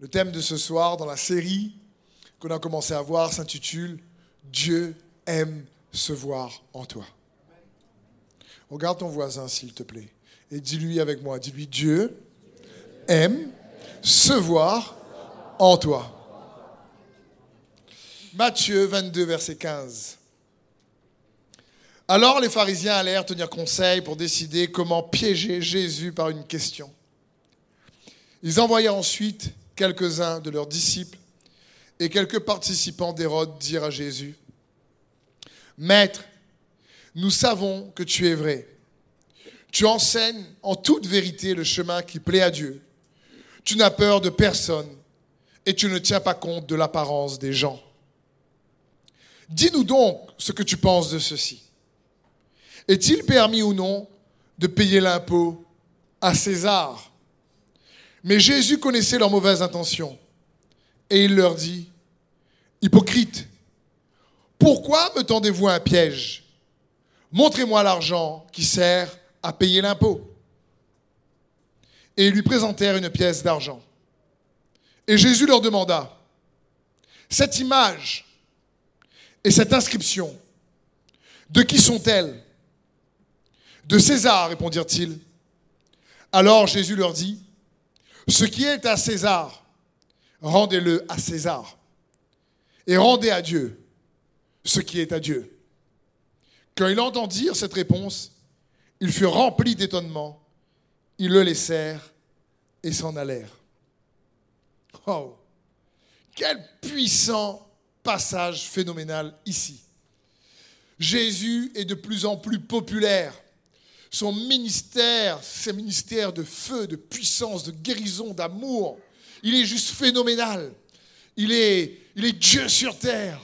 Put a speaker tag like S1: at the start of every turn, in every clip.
S1: Le thème de ce soir dans la série qu'on a commencé à voir s'intitule Dieu aime se voir en toi. Regarde ton voisin s'il te plaît et dis-lui avec moi, dis-lui Dieu aime se voir en toi. Matthieu 22, verset 15. Alors les pharisiens allèrent tenir conseil pour décider comment piéger Jésus par une question. Ils envoyèrent ensuite quelques-uns de leurs disciples et quelques participants d'Hérode dire à Jésus, Maître, nous savons que tu es vrai. Tu enseignes en toute vérité le chemin qui plaît à Dieu. Tu n'as peur de personne et tu ne tiens pas compte de l'apparence des gens. Dis-nous donc ce que tu penses de ceci. Est-il permis ou non de payer l'impôt à César? Mais Jésus connaissait leurs mauvaises intentions et il leur dit, Hypocrite, pourquoi me tendez-vous un piège? Montrez-moi l'argent qui sert à payer l'impôt. Et ils lui présentèrent une pièce d'argent. Et Jésus leur demanda, cette image et cette inscription, de qui sont-elles? De César, répondirent-ils. Alors Jésus leur dit, ce qui est à César, rendez-le à César. Et rendez à Dieu ce qui est à Dieu. Quand ils entendirent cette réponse, ils furent remplis d'étonnement. Ils le laissèrent et s'en allèrent. Oh, quel puissant passage phénoménal ici. Jésus est de plus en plus populaire. Son ministère, ses ministères de feu, de puissance, de guérison, d'amour, il est juste phénoménal. Il est, il est Dieu sur terre.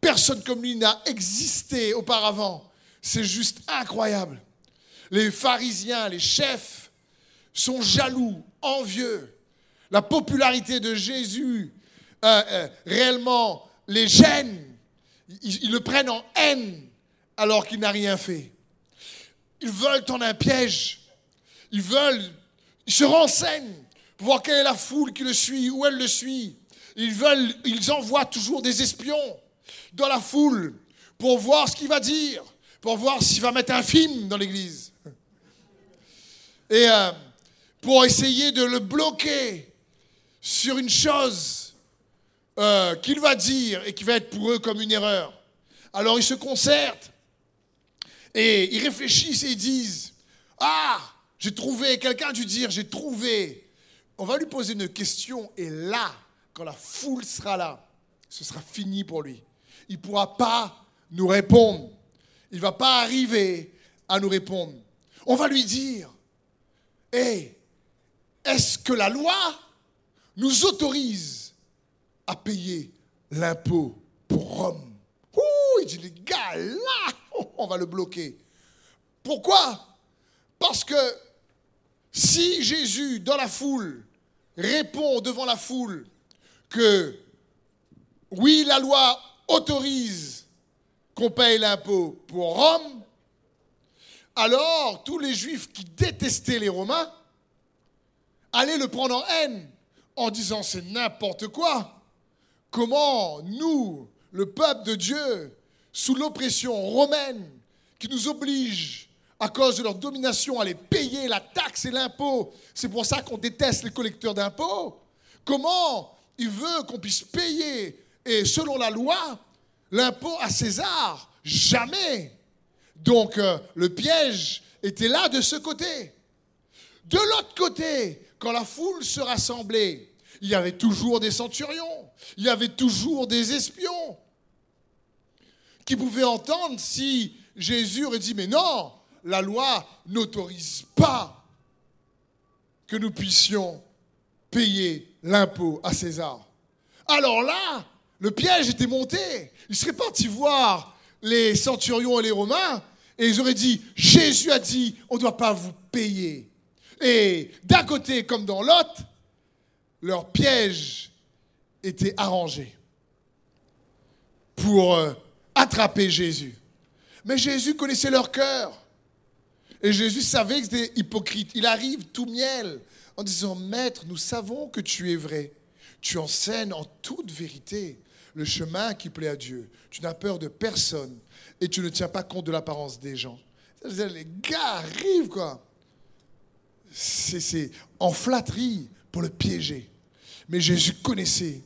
S1: Personne comme lui n'a existé auparavant. C'est juste incroyable. Les pharisiens, les chefs sont jaloux, envieux. La popularité de Jésus, euh, euh, réellement, les gêne. Ils, le prennent en haine alors qu'il n'a rien fait. Ils veulent en un piège. Ils veulent, ils se renseignent pour voir quelle est la foule qui le suit, où elle le suit. Ils veulent, ils envoient toujours des espions dans la foule pour voir ce qu'il va dire, pour voir s'il va mettre un film dans l'église. Et euh, pour essayer de le bloquer sur une chose euh, qu'il va dire et qui va être pour eux comme une erreur. Alors ils se concertent et ils réfléchissent et ils disent, ah, j'ai trouvé, quelqu'un a dû dire, j'ai trouvé on va lui poser une question et là, quand la foule sera là, ce sera fini pour lui. Il ne pourra pas nous répondre. Il ne va pas arriver à nous répondre. On va lui dire, hé, est-ce que la loi nous autorise à payer l'impôt pour Rome? Ouh, il dit, les gars, là, on va le bloquer. Pourquoi? Parce que si Jésus, dans la foule, répond devant la foule que oui, la loi autorise qu'on paye l'impôt pour Rome, alors tous les juifs qui détestaient les Romains allaient le prendre en haine en disant c'est n'importe quoi. Comment nous, le peuple de Dieu, sous l'oppression romaine qui nous oblige à cause de leur domination, à les payer la taxe et l'impôt. C'est pour ça qu'on déteste les collecteurs d'impôts. Comment il veut qu'on puisse payer, et selon la loi, l'impôt à César? Jamais. Donc euh, le piège était là de ce côté. De l'autre côté, quand la foule se rassemblait, il y avait toujours des centurions, il y avait toujours des espions qui pouvaient entendre si Jésus aurait dit, mais non, la loi n'autorise pas que nous puissions payer l'impôt à César. Alors là, le piège était monté. Ils seraient partis voir les centurions et les Romains et ils auraient dit, Jésus a dit, on ne doit pas vous payer. Et d'un côté comme dans l'autre, leur piège était arrangé pour euh, attraper Jésus. Mais Jésus connaissait leur cœur. Et Jésus savait que c'était hypocrite. Il arrive tout miel en disant, Maître, nous savons que tu es vrai. Tu enseignes en toute vérité le chemin qui plaît à Dieu. Tu n'as peur de personne et tu ne tiens pas compte de l'apparence des gens. Les gars arrivent, quoi. C'est en flatterie pour le piéger. Mais Jésus connaissait.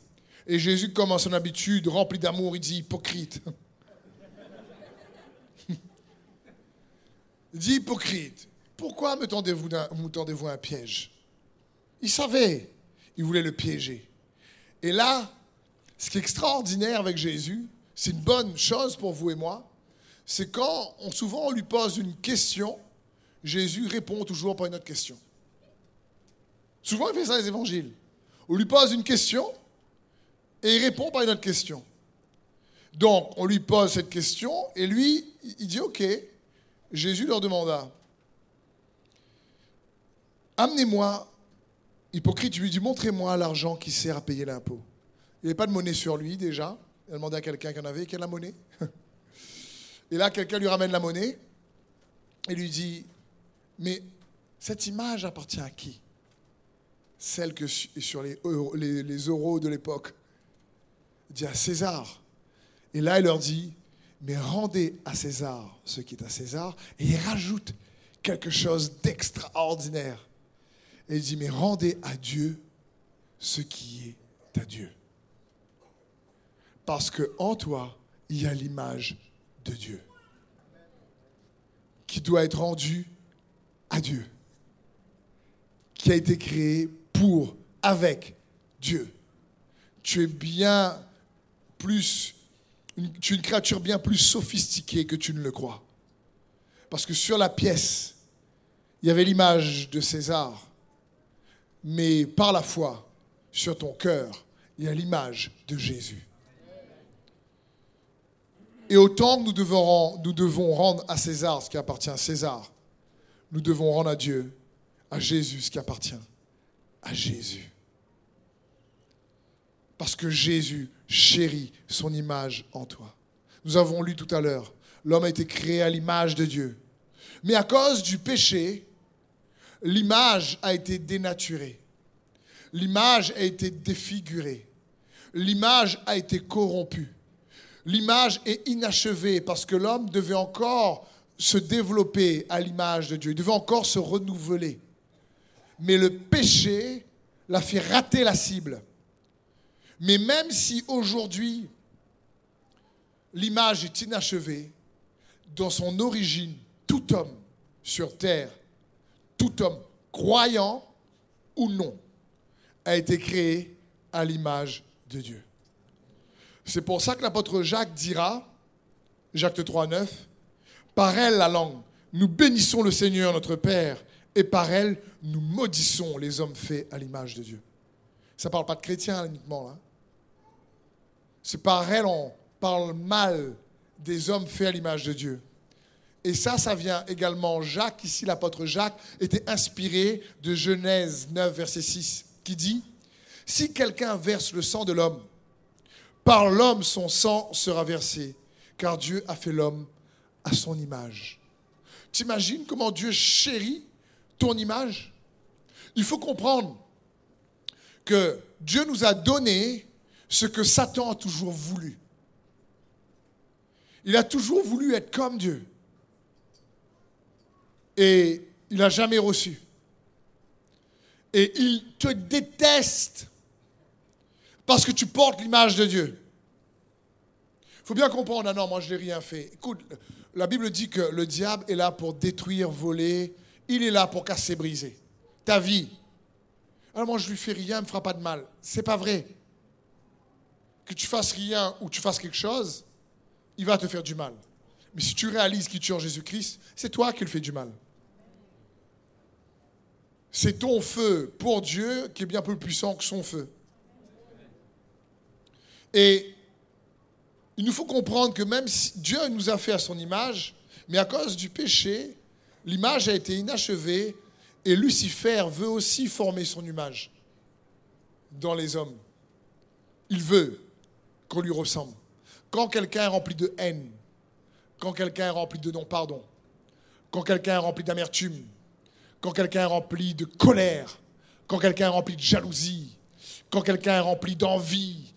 S1: Et Jésus, comme en son habitude, rempli d'amour, il dit hypocrite. Dit hypocrite. Pourquoi me tendez-vous tendez un piège? Il savait. Il voulait le piéger. Et là, ce qui est extraordinaire avec Jésus, c'est une bonne chose pour vous et moi, c'est quand on, souvent on lui pose une question, Jésus répond toujours par une autre question. Souvent, il fait ça dans les évangiles. On lui pose une question et il répond par une autre question. Donc, on lui pose cette question et lui, il dit OK. Jésus leur demanda Amenez-moi, hypocrite, je lui dit Montrez-moi l'argent qui sert à payer l'impôt. Il n'y avait pas de monnaie sur lui déjà. Il a demandé à quelqu'un qui en avait Quelle la monnaie? Et là, quelqu'un lui ramène la monnaie et lui dit Mais cette image appartient à qui? Celle que sur les, les, euros de l'époque. Il dit à César. Et là, il leur dit, mais rendez à César ce qui est à César. Et il rajoute quelque chose d'extraordinaire. Et il dit, mais rendez à Dieu ce qui est à Dieu. Parce que en toi, il y a l'image de Dieu qui doit être rendue à Dieu, qui a été créée pour, avec Dieu. Tu es bien plus, tu es une créature bien plus sophistiquée que tu ne le crois. Parce que sur la pièce, il y avait l'image de César, mais par la foi, sur ton cœur, il y a l'image de Jésus. Et autant que nous devons, nous devons rendre à César ce qui appartient à César, nous devons rendre à Dieu, à Jésus ce qui appartient à Jésus. Parce que Jésus chérit son image en toi. Nous avons lu tout à l'heure, l'homme a été créé à l'image de Dieu. Mais à cause du péché, l'image a été dénaturée. L'image a été défigurée. L'image a été corrompue. L'image est inachevée parce que l'homme devait encore se développer à l'image de Dieu. Il devait encore se renouveler mais le péché l'a fait rater la cible. Mais même si aujourd'hui l'image est inachevée, dans son origine, tout homme sur terre, tout homme croyant ou non, a été créé à l'image de Dieu. C'est pour ça que l'apôtre Jacques dira, Jacques 3, 9, par elle la langue, nous bénissons le Seigneur notre Père et par elle, nous maudissons les hommes faits à l'image de Dieu. Ça ne parle pas de chrétiens uniquement. Là. C'est par elle, on parle mal des hommes faits à l'image de Dieu. Et ça, ça vient également, Jacques, ici l'apôtre Jacques, était inspiré de Genèse 9, verset 6, qui dit, Si quelqu'un verse le sang de l'homme, par l'homme son sang sera versé, car Dieu a fait l'homme à son image. T'imagines comment Dieu chérit ton image? Il faut comprendre que Dieu nous a donné ce que Satan a toujours voulu. Il a toujours voulu être comme Dieu. Et il n'a jamais reçu. Et il te déteste parce que tu portes l'image de Dieu. Il faut bien comprendre, ah non, moi je n'ai rien fait. Écoute, la Bible dit que le diable est là pour détruire, voler, il est là pour casser, briser. Ta vie. Alors moi, je lui fais rien, il ne me fera pas de mal. C'est pas vrai. Que tu fasses rien ou tu fasses quelque chose, il va te faire du mal. Mais si tu réalises qu'il tue en Jésus-Christ, c'est toi qui le fais du mal. C'est ton feu pour Dieu qui est bien plus puissant que son feu. Et il nous faut comprendre que même si Dieu nous a fait à son image, mais à cause du péché, L'image a été inachevée et Lucifer veut aussi former son image dans les hommes. Il veut qu'on lui ressemble. Quand quelqu'un est rempli de haine, quand quelqu'un est rempli de non-pardon, quand quelqu'un est rempli d'amertume, quand quelqu'un est rempli de colère, quand quelqu'un est rempli de jalousie, quand quelqu'un est rempli d'envie,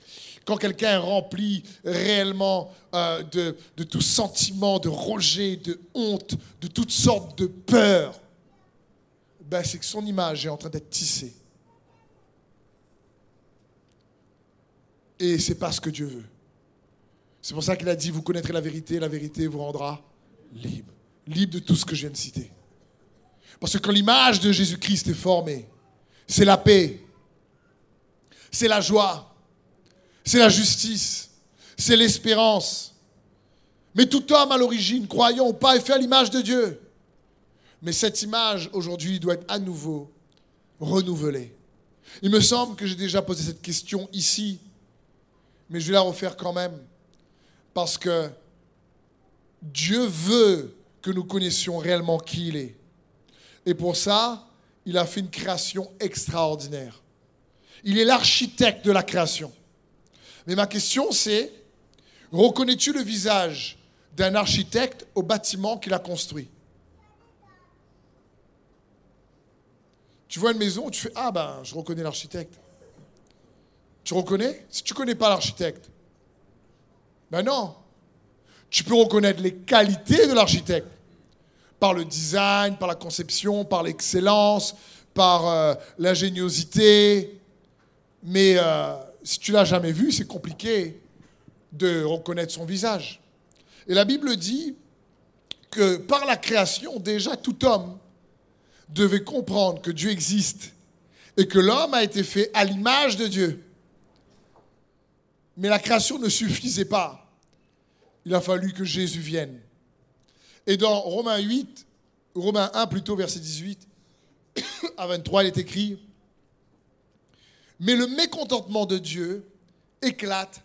S1: quand quelqu'un est rempli réellement euh, de, de tout sentiment de rejet, de honte, de toutes sortes de peurs, ben c'est que son image est en train d'être tissée. Et c'est pas ce que Dieu veut. C'est pour ça qu'il a dit, vous connaîtrez la vérité, la vérité vous rendra libre. Libre de tout ce que je viens de citer. Parce que quand l'image de Jésus-Christ est formée, c'est la paix, c'est la joie, c'est la justice, c'est l'espérance. Mais tout homme à l'origine, croyant ou pas, est fait à l'image de Dieu. Mais cette image, aujourd'hui, doit être à nouveau renouvelée. Il me semble que j'ai déjà posé cette question ici, mais je vais la refaire quand même. Parce que Dieu veut que nous connaissions réellement qui il est. Et pour ça, il a fait une création extraordinaire. Il est l'architecte de la création. Mais ma question c'est, reconnais-tu le visage d'un architecte au bâtiment qu'il a construit? Tu vois une maison, tu fais Ah ben, je reconnais l'architecte. Tu reconnais? Si tu ne connais pas l'architecte, ben non. Tu peux reconnaître les qualités de l'architecte par le design, par la conception, par l'excellence, par euh, l'ingéniosité. Mais euh, si tu l'as jamais vu, c'est compliqué de reconnaître son visage. Et la Bible dit que par la création, déjà tout homme devait comprendre que Dieu existe et que l'homme a été fait à l'image de Dieu. Mais la création ne suffisait pas. Il a fallu que Jésus vienne. Et dans Romains 8, Romains 1 plutôt, verset 18 à 23, il est écrit, Mais le mécontentement de Dieu éclate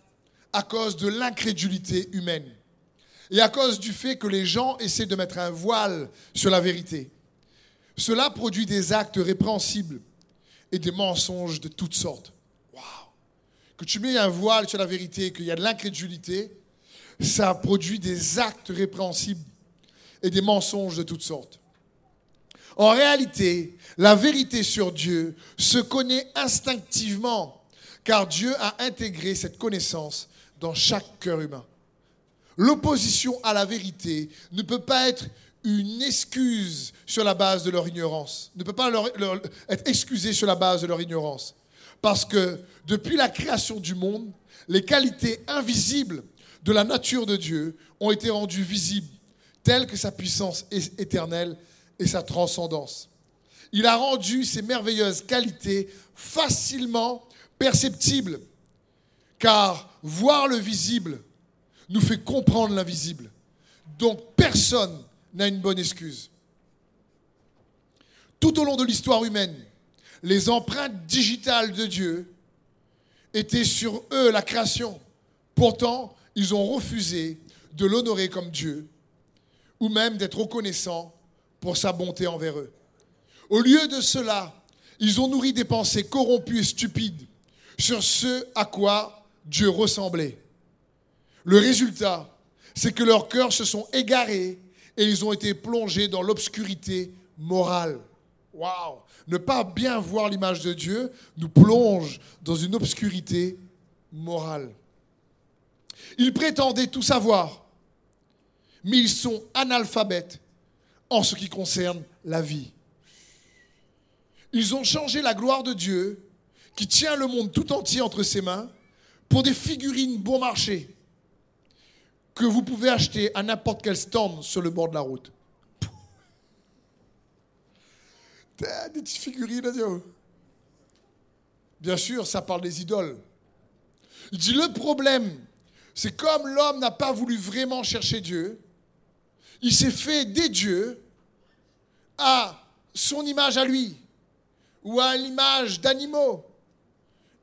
S1: à cause de l'incrédulité humaine et à cause du fait que les gens essaient de mettre un voile sur la vérité. Cela produit des actes répréhensibles et des mensonges de toutes sortes. Que tu mets un voile sur la vérité, qu'il y a de l'incrédulité, ça produit des actes répréhensibles et des mensonges de toutes sortes. En réalité, la vérité sur Dieu se connaît instinctivement, car Dieu a intégré cette connaissance dans chaque cœur humain. L'opposition à la vérité ne peut pas être une excuse sur la base de leur ignorance, ne peut pas être excusée sur la base de leur ignorance. Parce que depuis la création du monde, les qualités invisibles de la nature de Dieu ont été rendues visibles, telles que sa puissance éternelle et sa transcendance. Il a rendu ces merveilleuses qualités facilement perceptibles, car voir le visible nous fait comprendre l'invisible. Donc personne n'a une bonne excuse. Tout au long de l'histoire humaine, les empreintes digitales de Dieu étaient sur eux, la création. Pourtant, ils ont refusé de l'honorer comme Dieu ou même d'être reconnaissants pour sa bonté envers eux. Au lieu de cela, ils ont nourri des pensées corrompues et stupides sur ce à quoi Dieu ressemblait. Le résultat, c'est que leurs cœurs se sont égarés et ils ont été plongés dans l'obscurité morale. Waouh Ne pas bien voir l'image de Dieu nous plonge dans une obscurité morale. Ils prétendaient tout savoir, mais ils sont analphabètes en ce qui concerne la vie. Ils ont changé la gloire de Dieu, qui tient le monde tout entier entre ses mains, pour des figurines bon marché que vous pouvez acheter à n'importe quel stand sur le bord de la route. Des petites figurines, Bien sûr, ça parle des idoles. Il dit le problème, c'est comme l'homme n'a pas voulu vraiment chercher Dieu, il s'est fait des dieux à son image à lui ou à l'image d'animaux.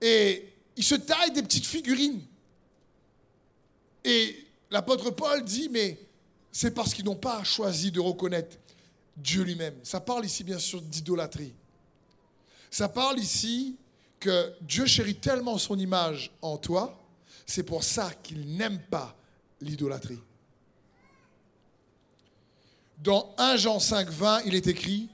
S1: Et il se taille des petites figurines. Et l'apôtre Paul dit, mais c'est parce qu'ils n'ont pas choisi de reconnaître Dieu lui-même. Ça parle ici bien sûr d'idolâtrie. Ça parle ici que Dieu chérit tellement son image en toi, c'est pour ça qu'il n'aime pas l'idolâtrie. Dans 1 Jean 5, 20, il est écrit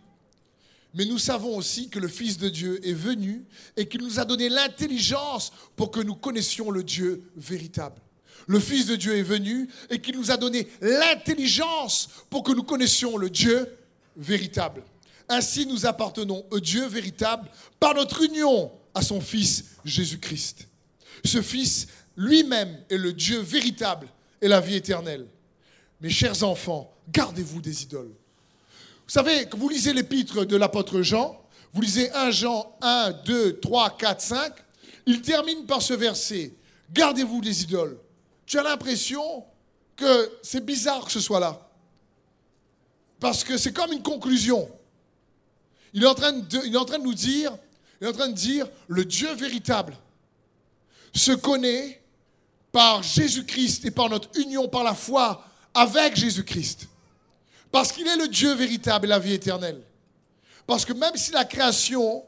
S1: Mais nous savons aussi que le Fils de Dieu est venu et qu'il nous a donné l'intelligence pour que nous connaissions le Dieu véritable. Le Fils de Dieu est venu et qu'il nous a donné l'intelligence pour que nous connaissions le Dieu véritable. Ainsi, nous appartenons au Dieu véritable par notre union à son Fils Jésus-Christ. Ce Fils lui-même est le Dieu véritable et la vie éternelle. Mes chers enfants, gardez-vous des idoles. Vous savez, quand vous lisez l'épître de l'apôtre Jean, vous lisez 1 Jean 1, 2, 3, 4, 5, il termine par ce verset, gardez-vous des idoles. Tu as l'impression que c'est bizarre que ce soit là. Parce que c'est comme une conclusion. Il est, en train de, il est en train de nous dire, il est en train de dire, le Dieu véritable se connaît par Jésus-Christ et par notre union par la foi avec Jésus-Christ. Parce qu'il est le Dieu véritable et la vie éternelle. Parce que même si la création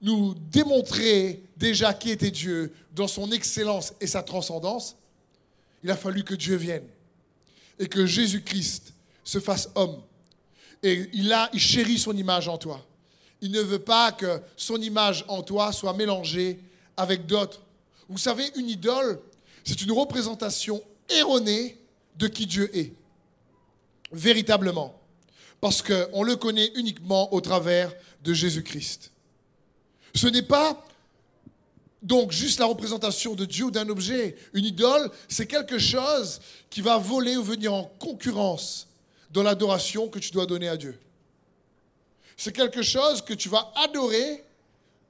S1: nous démontrait déjà qui était Dieu dans son excellence et sa transcendance, il a fallu que Dieu vienne et que Jésus-Christ se fasse homme. Et il, il chérit son image en toi. Il ne veut pas que son image en toi soit mélangée avec d'autres. Vous savez, une idole, c'est une représentation erronée de qui Dieu est véritablement, parce qu'on le connaît uniquement au travers de Jésus-Christ. Ce n'est pas donc juste la représentation de Dieu ou d'un objet. Une idole, c'est quelque chose qui va voler ou venir en concurrence dans l'adoration que tu dois donner à Dieu. C'est quelque chose que tu vas adorer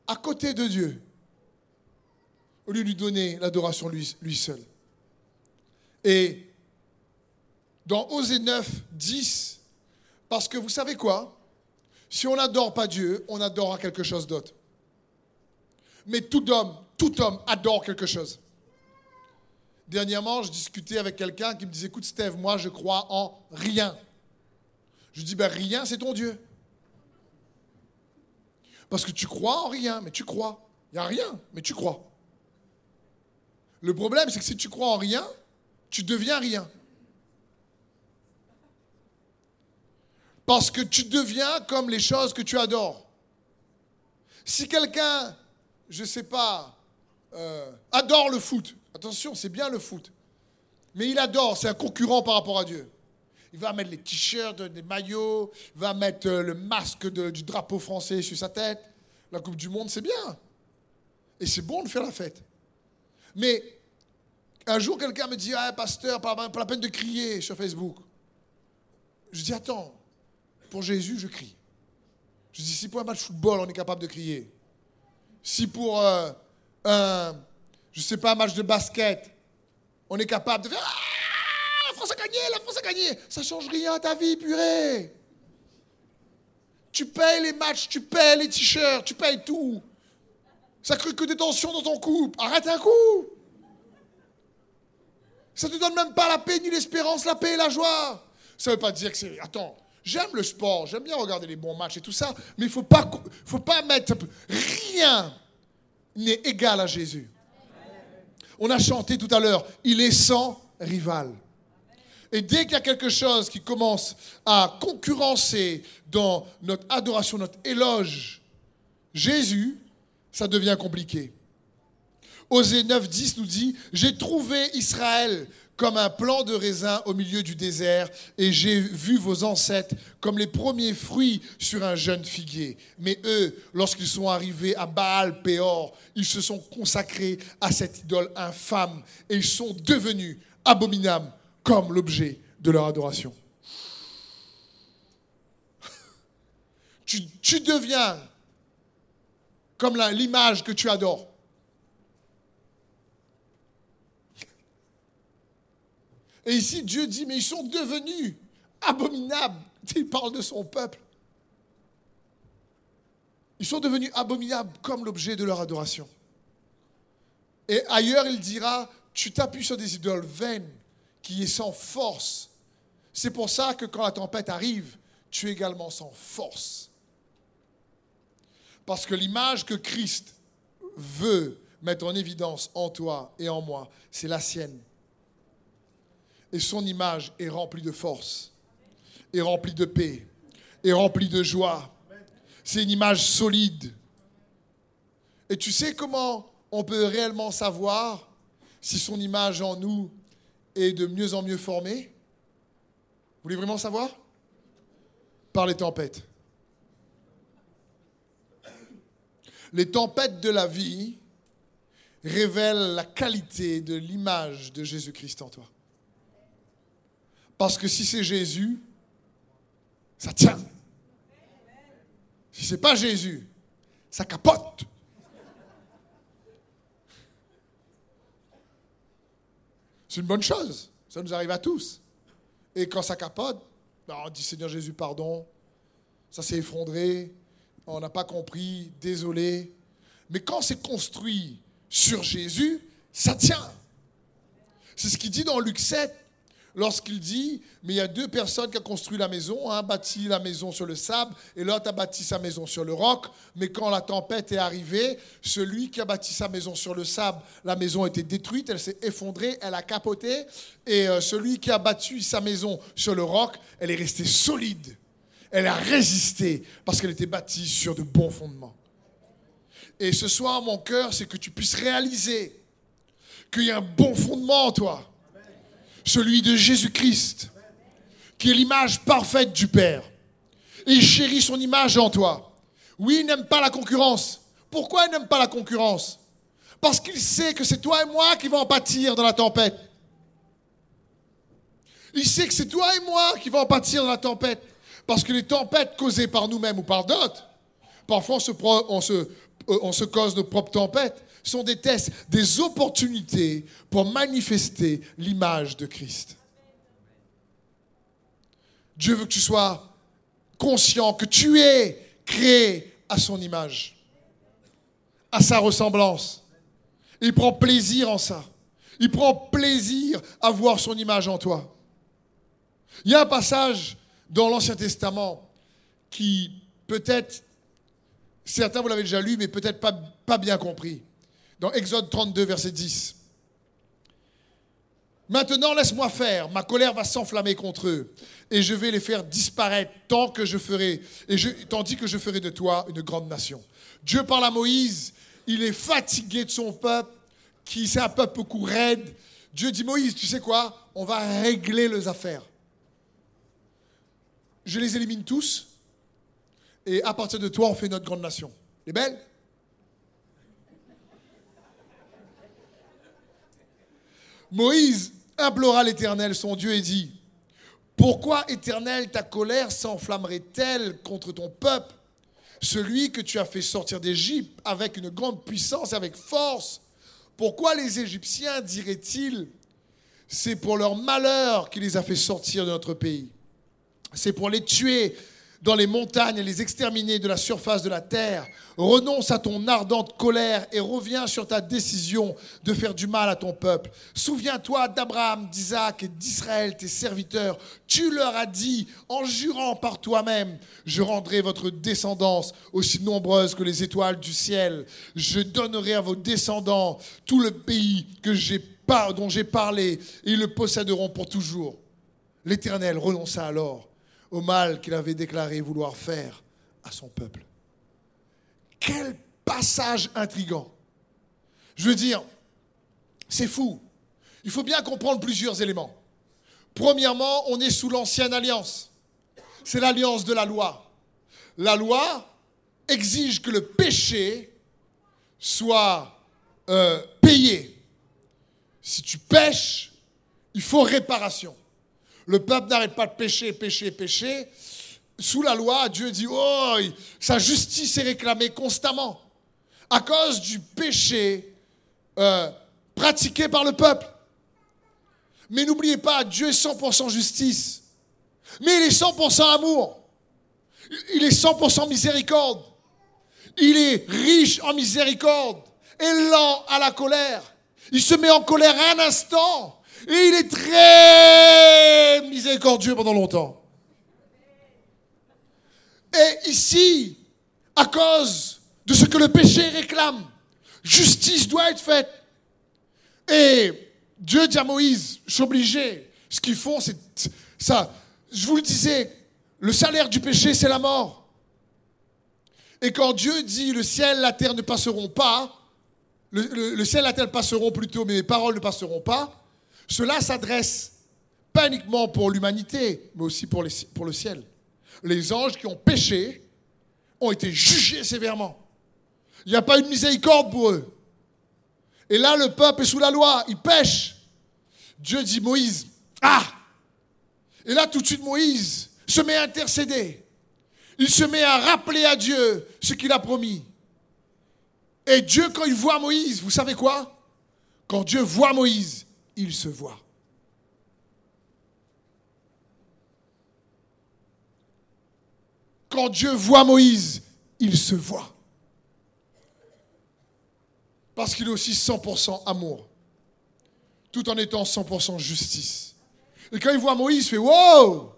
S1: à côté de Dieu, au lieu de lui donner l'adoration lui, seul. Et dans Osée 9, 10, parce que vous savez quoi? Si on n'adore pas Dieu, on adorera quelque chose d'autre. Mais tout homme, tout homme adore quelque chose. Dernièrement, je discutais avec quelqu'un qui me disait, écoute Steve, moi je crois en rien. Je dis, ben rien, c'est ton Dieu. Parce que tu crois en rien, mais tu crois. Il n'y a rien, mais tu crois. Le problème, c'est que si tu crois en rien, tu deviens rien. Parce que tu deviens comme les choses que tu adores. Si quelqu'un, je ne sais pas, euh, adore le foot, attention, c'est bien le foot, mais il adore, c'est un concurrent par rapport à Dieu. Il va mettre les t-shirts, les maillots, il va mettre euh, le masque du drapeau français sur sa tête. La Coupe du Monde, c'est bien. Et c'est bon de faire la fête. Mais un jour, quelqu'un me dit Ah, pasteur, pas, la peine de crier sur Facebook. Je dis Attends, pour Jésus, je crie. Je dis, si pour un match de football, on est capable de crier. Si pour euh, un, je sais pas, un match de basket, on est capable de faire Ah, France a gagné, la France a gagné. Ça change rien à ta vie, purée. Tu payes les matchs, tu payes les t-shirts, tu payes tout. Ça crée que des tensions dans ton couple. Arrête un coup. Ça ne te donne même pas la paix, ni l'espérance, la paix et la joie. Ça ne veut pas dire que c'est. Attends, J'aime le sport, j'aime bien regarder les bons matchs et tout ça, mais il ne faut pas, faut pas mettre... Rien n'est égal à Jésus. On a chanté tout à l'heure, il est sans rival. Et dès qu'il y a quelque chose qui commence à concurrencer dans notre adoration, notre éloge, Jésus, ça devient compliqué. Osée 9, 10 nous dit, j'ai trouvé Israël comme un plant de raisin au milieu du désert, et j'ai vu vos ancêtres comme les premiers fruits sur un jeune figuier. Mais eux, lorsqu'ils sont arrivés à Baal Péor, ils se sont consacrés à cette idole infâme, et ils sont devenus abominables comme l'objet de leur adoration. Tu, deviens comme l'image que tu adores. Et ici, Dieu dit, mais ils sont devenus abominables. Il parle de son peuple. Ils sont devenus abominables comme l'objet de leur adoration. Et ailleurs, il dira, tu t'appuies sur des idoles vaines, qui est sans force. C'est pour ça que quand la tempête arrive, tu es également sans force. Parce que l'image que Christ veut mettre en évidence en toi et en moi, c'est la sienne et son image est remplie de force, est remplie de paix, est remplie de joie. C'est une image solide. Et tu sais comment on peut réellement savoir si son image en nous est de mieux en mieux formée Vous voulez vraiment savoir? Par les tempêtes. Les tempêtes de la vie révèlent la qualité de l'image de Jésus-Christ en toi. Parce que si c'est Jésus, ça tient. Si ce n'est pas Jésus, ça capote. C'est une bonne chose. Ça nous arrive à tous. Et quand ça capote, ben, on dit Seigneur Jésus, pardon. Ça s'est effondré. On n'a pas compris. Désolé. Mais quand c'est construit sur Jésus, ça tient. C'est ce qu'il dit dans Luc 7 lorsqu'il dit, mais il y a deux personnes qui ont construit la maison, un a bâti la maison sur le sable et l'autre a bâti sa maison sur le roc, mais quand la tempête est arrivée, celui qui a bâti sa maison sur le sable, la maison a été détruite, elle s'est effondrée, elle a capoté, et euh, celui qui a bâti sa maison sur le roc, elle est restée solide, elle a résisté parce qu'elle était bâtie sur de bons fondements. Et ce soir, mon cœur, c'est que tu puisses réaliser qu'il y a un bon fondement en toi celui de Jésus-Christ, qui est l'image parfaite du Père. Et il chérit son image en toi. Oui, il n'aime pas la concurrence. Pourquoi il n'aime pas la concurrence? Parce qu'il sait que c'est toi et moi qui vont en pâtir dans la tempête. Il sait que c'est toi et moi qui vont en pâtir dans la tempête. Parce que les tempêtes causées par nous-mêmes ou par d'autres, parfois on se, euh, on se cause nos propres tempêtes, sont des tests, des opportunités pour manifester l'image de Christ. Dieu veut que tu sois conscient que tu es créé à son image, à sa ressemblance. Il prend plaisir en ça. Il prend plaisir à voir son image en toi. Il y a un passage dans l'Ancien Testament qui peut-être, certains vous l'avez déjà lu, mais peut-être pas, pas bien compris dans Exode 32, verset 10. Maintenant, laisse-moi faire, ma colère va s'enflammer contre eux, et je vais les faire disparaître tant que je ferai, et tandis que je ferai de toi une grande nation. Dieu parle à Moïse, il est fatigué de son peuple, qui c'est un peuple beaucoup raide. Dieu dit Moïse, tu sais quoi? On va régler les affaires. Je les élimine tous, et à partir de toi, on fait notre grande nation. Les belles? Moïse implora l'Éternel, son Dieu, et dit, Pourquoi, Éternel, ta colère s'enflammerait-elle contre ton peuple, celui que tu as fait sortir d'Égypte avec une grande puissance, avec force? Pourquoi les Égyptiens diraient-ils, c'est pour leur malheur qu'il les a fait sortir de notre pays? C'est pour les tuer dans les montagnes et les exterminer de la surface de la terre. Renonce à ton ardente colère et reviens sur ta décision de faire du mal à ton peuple. Souviens-toi d'Abraham, d'Isaac et d'Israël, tes serviteurs. Tu leur as dit, en jurant par toi-même, je rendrai votre descendance aussi nombreuse que les étoiles du ciel. Je donnerai à vos descendants tout le pays que j'ai dont j'ai parlé, et ils le posséderont pour toujours. L'Éternel renonça alors au mal qu'il avait déclaré vouloir faire à son peuple. Quel passage intrigant. Je veux dire, c'est fou. Il faut bien comprendre plusieurs éléments. Premièrement, on est sous l'ancienne alliance. C'est l'alliance de la loi. La loi exige que le péché soit euh, payé. Si tu pêches, il faut réparation. Le peuple n'arrête pas de pécher, pécher, pécher. Sous la loi, Dieu dit, oh, sa justice est réclamée constamment à cause du péché euh, pratiqué par le peuple. Mais n'oubliez pas, Dieu est 100% justice. Mais il est 100% amour. Il est 100% miséricorde. Il est riche en miséricorde et lent à la colère. Il se met en colère un instant et il est très miséricordieux pendant longtemps. Et ici, à cause de ce que le péché réclame, justice doit être faite. Et Dieu dit à Moïse, je suis obligé. Ce qu'ils font, c'est ça. Je vous le disais, le salaire du péché, c'est la mort. Et quand Dieu dit le ciel et la terre ne passeront pas, le, ciel et la terre passeront plutôt, mais mes paroles ne passeront pas, cela s'adresse pas uniquement pour l'humanité, mais aussi pour, le ciel. Les anges qui ont péché ont été jugés sévèrement. Il n'y a pas eu de miséricorde pour eux. Et là, le peuple est sous la loi, il pêche. Dieu dit Moïse, ah Et là, tout de suite, Moïse se met à intercéder. Il se met à rappeler à Dieu ce qu'il a promis. Et Dieu, quand il voit Moïse, vous savez quoi? Quand Dieu voit Moïse, il se voit. Quand Dieu voit Moïse, il se voit. Parce qu'il est aussi 100% amour, tout en étant 100% justice. Et quand il voit Moïse, il fait Wow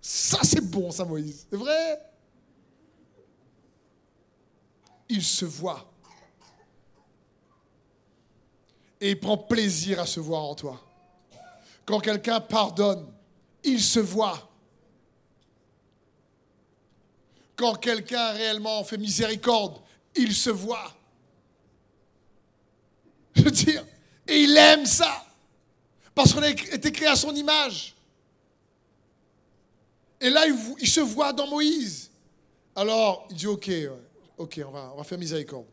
S1: Ça c'est bon, ça, Moïse. C'est vrai? Il se voit. Et il prend plaisir à se voir en toi. Quand quelqu'un pardonne, il se voit. Quand quelqu'un réellement fait miséricorde, il se voit. Je veux dire, et il aime ça. Parce qu'on a été créé à son image. Et là, il, se voit dans Moïse. Alors, il dit, ok, ok, on va, on va faire miséricorde.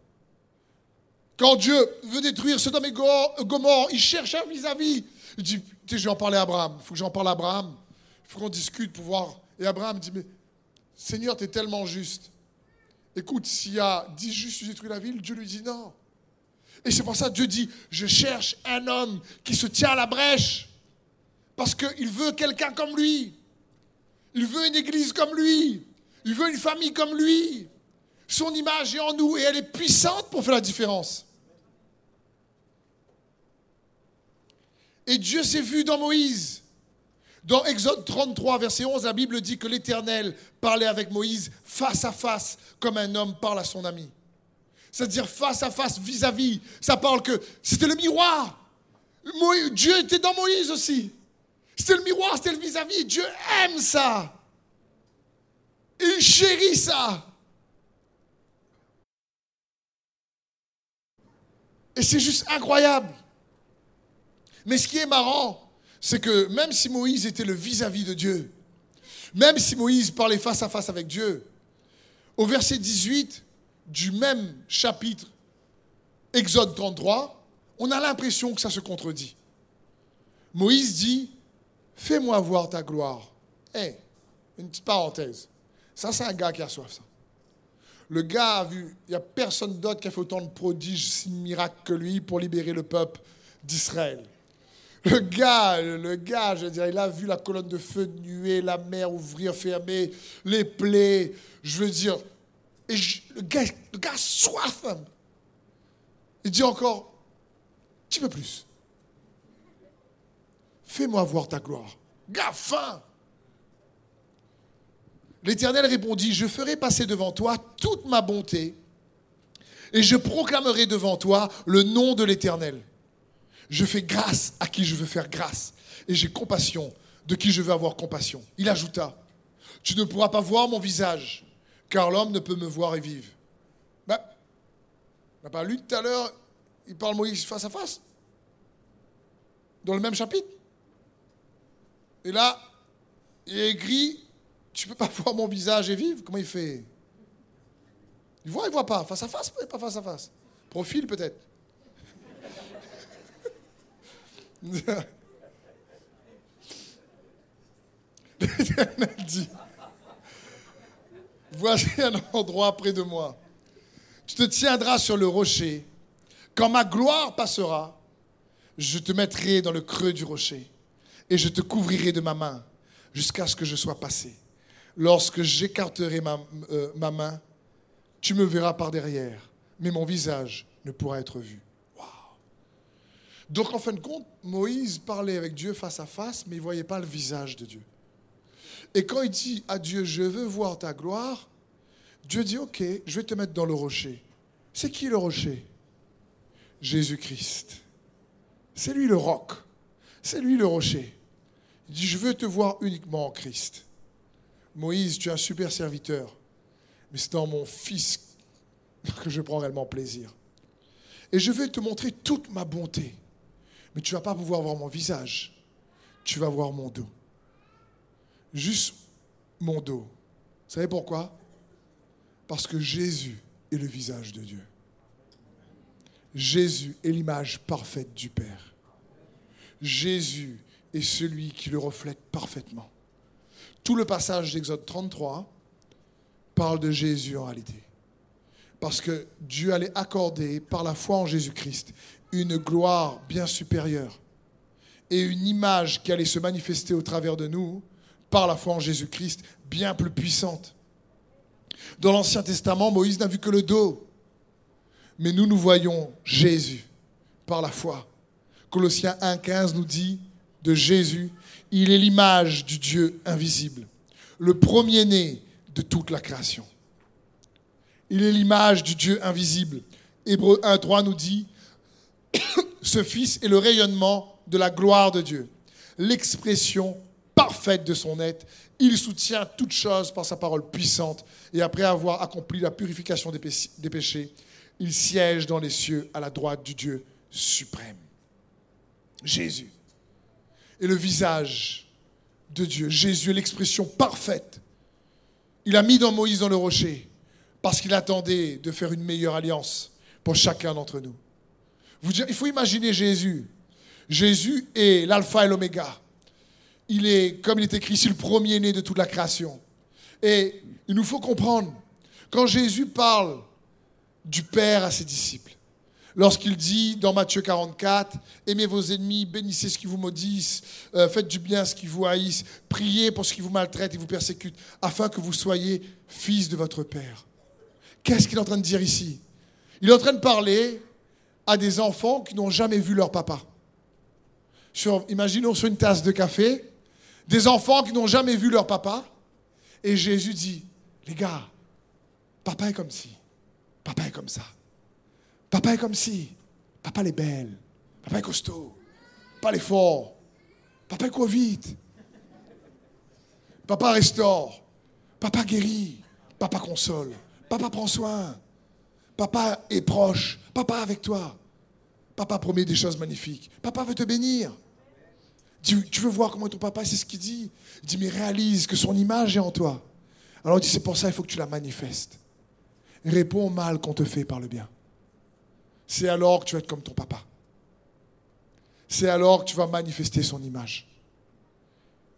S1: Quand Dieu veut détruire Sodome et Gomorre, il cherche un vis-à-vis. Il dit, je vais en parler à Abraham. Il faut que j'en parle à Abraham. Il faut qu'on discute pour voir. Et Abraham dit, mais Seigneur, tu es tellement juste. Écoute, s'il y a dix justes qui détruisent la ville, Dieu lui dit non. Et c'est pour ça que Dieu dit, je cherche un homme qui se tient à la brèche. Parce qu'il veut quelqu'un comme lui. Il veut une église comme lui. Il veut une famille comme lui. Son image est en nous et elle est puissante pour faire la différence. Et Dieu s'est vu dans Moïse. Dans Exode 33, verset 11, la Bible dit que l'Éternel parlait avec Moïse face à face, comme un homme parle à son ami. C'est-à-dire face à face, vis-à-vis. Ça parle que c'était le miroir. Dieu était dans Moïse aussi. C'était le miroir, c'était le vis-à-vis. Dieu aime ça. Il chérit ça. Et c'est juste incroyable. Mais ce qui est marrant, c'est que même si Moïse était le vis-à-vis de Dieu, même si Moïse parlait face à face avec Dieu, au verset 18 du même chapitre, Exode 33, on a l'impression que ça se contredit. Moïse dit, fais-moi voir ta gloire. Eh, une petite parenthèse. Ça, c'est un gars qui a soif, ça. Le gars a vu, il n'y a personne d'autre qui a fait autant de prodiges, signes, miracles que lui pour libérer le peuple d'Israël. Le gars, le gars, je veux dire, il a vu la colonne de feu nuée, la mer ouvrir, fermer, les plaies. Je veux dire, et le, gars, le gars soif. Il dit encore, tu veux plus. Fais-moi voir ta gloire. Gars. L'Éternel répondit, je ferai passer devant toi toute ma bonté et je proclamerai devant toi le nom de l'Éternel. Je fais grâce à qui je veux faire grâce. Et j'ai compassion de qui je veux avoir compassion. Il ajouta, tu ne pourras pas voir mon visage, car l'homme ne peut me voir et vivre. Ben, on n'a pas lu tout à l'heure, il parle Moïse face à face, dans le même chapitre. Et là, il écrit, tu ne peux pas voir mon visage et vivre. Comment il fait? Il voit, il voit pas. Face à face, pas face à face. Profil peut-être. L'Éternel dit, voici un endroit près de moi. Tu te tiendras sur le rocher. Quand ma gloire passera, je te mettrai dans le creux du rocher et je te couvrirai de ma main jusqu'à ce que je sois passé. Lorsque j'écarterai ma, euh, ma main, tu me verras par derrière, mais mon visage ne pourra être vu. Donc en fin de compte, Moïse parlait avec Dieu face à face, mais il ne voyait pas le visage de Dieu. Et quand il dit à Dieu, je veux voir ta gloire, Dieu dit, ok, je vais te mettre dans le rocher. C'est qui le rocher? Jésus-Christ. C'est lui le roc. C'est lui le rocher. Il dit, je veux te voir uniquement en Christ. Moïse, tu es un super serviteur, mais c'est dans mon Fils que je prends réellement plaisir. Et je vais te montrer toute ma bonté. Mais tu ne vas pas pouvoir voir mon visage. Tu vas voir mon dos. Juste mon dos. Vous savez pourquoi? Parce que Jésus est le visage de Dieu. Jésus est l'image parfaite du Père. Jésus est celui qui le reflète parfaitement. Tout le passage d'Exode 33 parle de Jésus en réalité. Parce que Dieu allait accorder par la foi en Jésus-Christ une gloire bien supérieure et une image qui allait se manifester au travers de nous par la foi en Jésus-Christ bien plus puissante. Dans l'Ancien Testament, Moïse n'a vu que le dos, mais nous, nous voyons Jésus par la foi. Colossiens 1.15 nous dit de Jésus, il est l'image du Dieu invisible, le premier-né de toute la création. Il est l'image du Dieu invisible. Hébreu 1.3 nous dit, ce Fils est le rayonnement de la gloire de Dieu, l'expression parfaite de son être. Il soutient toutes choses par sa parole puissante. Et après avoir accompli la purification des péchés, il siège dans les cieux à la droite du Dieu suprême. Jésus est le visage de Dieu. Jésus est l'expression parfaite. Il a mis dans Moïse dans le rocher parce qu'il attendait de faire une meilleure alliance pour chacun d'entre nous. Il faut imaginer Jésus. Jésus est l'alpha et l'oméga. Il est, comme il est écrit ici, le premier-né de toute la création. Et il nous faut comprendre, quand Jésus parle du Père à ses disciples, lorsqu'il dit dans Matthieu 44, aimez vos ennemis, bénissez ce qui vous maudissent, euh, faites du bien ce qui vous haïssent, priez pour ce qui vous maltraite et vous persécute, afin que vous soyez fils de votre Père. Qu'est-ce qu'il est en train de dire ici? Il est en train de parler à des enfants qui n'ont jamais vu leur papa. Sur, imaginons sur une tasse de café, des enfants qui n'ont jamais vu leur papa, et Jésus dit, les gars, papa est comme ci, papa est comme ça. Papa est comme si. Papa est belle. Papa est costaud. Papa est fort. Papa court vite. Papa restaure. Papa guérit. Papa console. Papa prend soin. Papa est proche. Papa avec toi. Papa promet des choses magnifiques. Papa veut te bénir. Tu veux voir comment ton papa C'est ce qu'il dit. Il dit, mais réalise que son image est en toi. Alors il dit, c'est pour ça qu'il faut que tu la manifestes. Réponds au mal qu'on te fait par le bien c'est alors que tu vas être comme ton papa. C'est alors que tu vas manifester son image.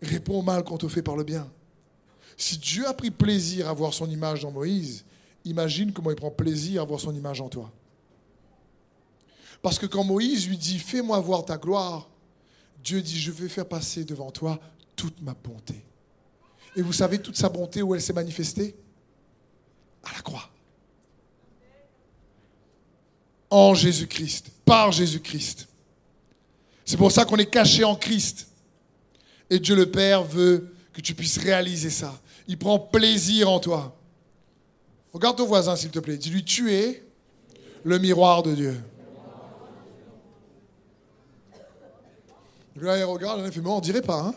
S1: Réponds au mal qu'on te fait par le bien. Si Dieu a pris plaisir à voir son image dans Moïse, imagine comment il prend plaisir à voir son image en toi. Parce que quand Moïse lui dit Fais-moi voir ta gloire, Dieu dit Je vais faire passer devant toi toute ma bonté. Et vous savez toute sa bonté où elle s'est manifestée? À la croix en Jésus-Christ, par Jésus-Christ. C'est pour ça qu'on est caché en Christ. Et Dieu le Père veut que tu puisses réaliser ça. Il prend plaisir en toi. Regarde ton voisin, s'il te plaît. Dis-lui, tu es le miroir de Dieu. Là, il regarde, il fait, mais on dirait pas, hein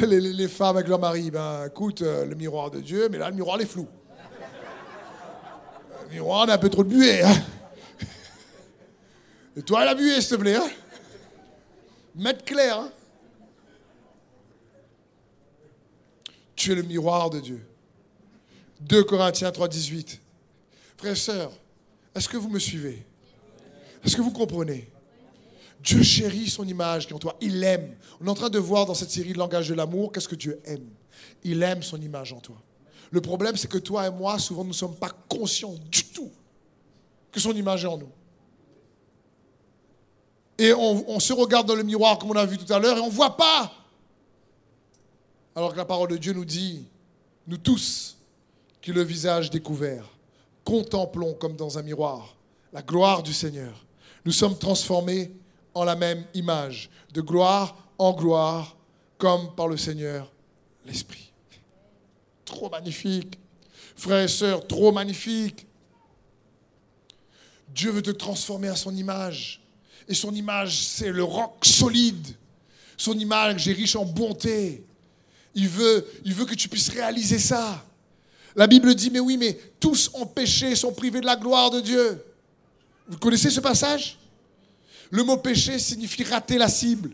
S1: les, femmes avec leur mari, ben écoute, euh, le miroir de Dieu, mais là, le miroir, est flou on a un peu trop de buée. Hein. Et toi, la buée, s'il te plaît. Hein. Mettre clair. Hein. Tu es le miroir de Dieu. 2 Corinthiens 3, 18. Frères et sœurs, est-ce que vous me suivez? Est-ce que vous comprenez? Dieu chérit son image qui est en toi. Il aime. On est en train de voir dans cette série le langage de l'amour qu'est-ce que Dieu aime? Il aime son image en toi. Le problème, c'est que toi et moi, souvent, nous ne sommes pas conscients du tout que son image est en nous. Et on, se regarde dans le miroir, comme on a vu tout à l'heure, et on ne voit pas. Alors que la parole de Dieu nous dit, nous tous, qui le visage découvert, contemplons comme dans un miroir la gloire du Seigneur. Nous sommes transformés en la même image, de gloire en gloire, comme par le Seigneur l'Esprit trop magnifique. Frères et sœurs, trop magnifique. Dieu veut te transformer à son image. Et son image, c'est le roc solide. Son image est riche en bonté. Il veut, il veut que tu puisses réaliser ça. La Bible dit, mais oui, mais tous ont péché, sont privés de la gloire de Dieu. Vous connaissez ce passage? Le mot péché signifie rater la cible.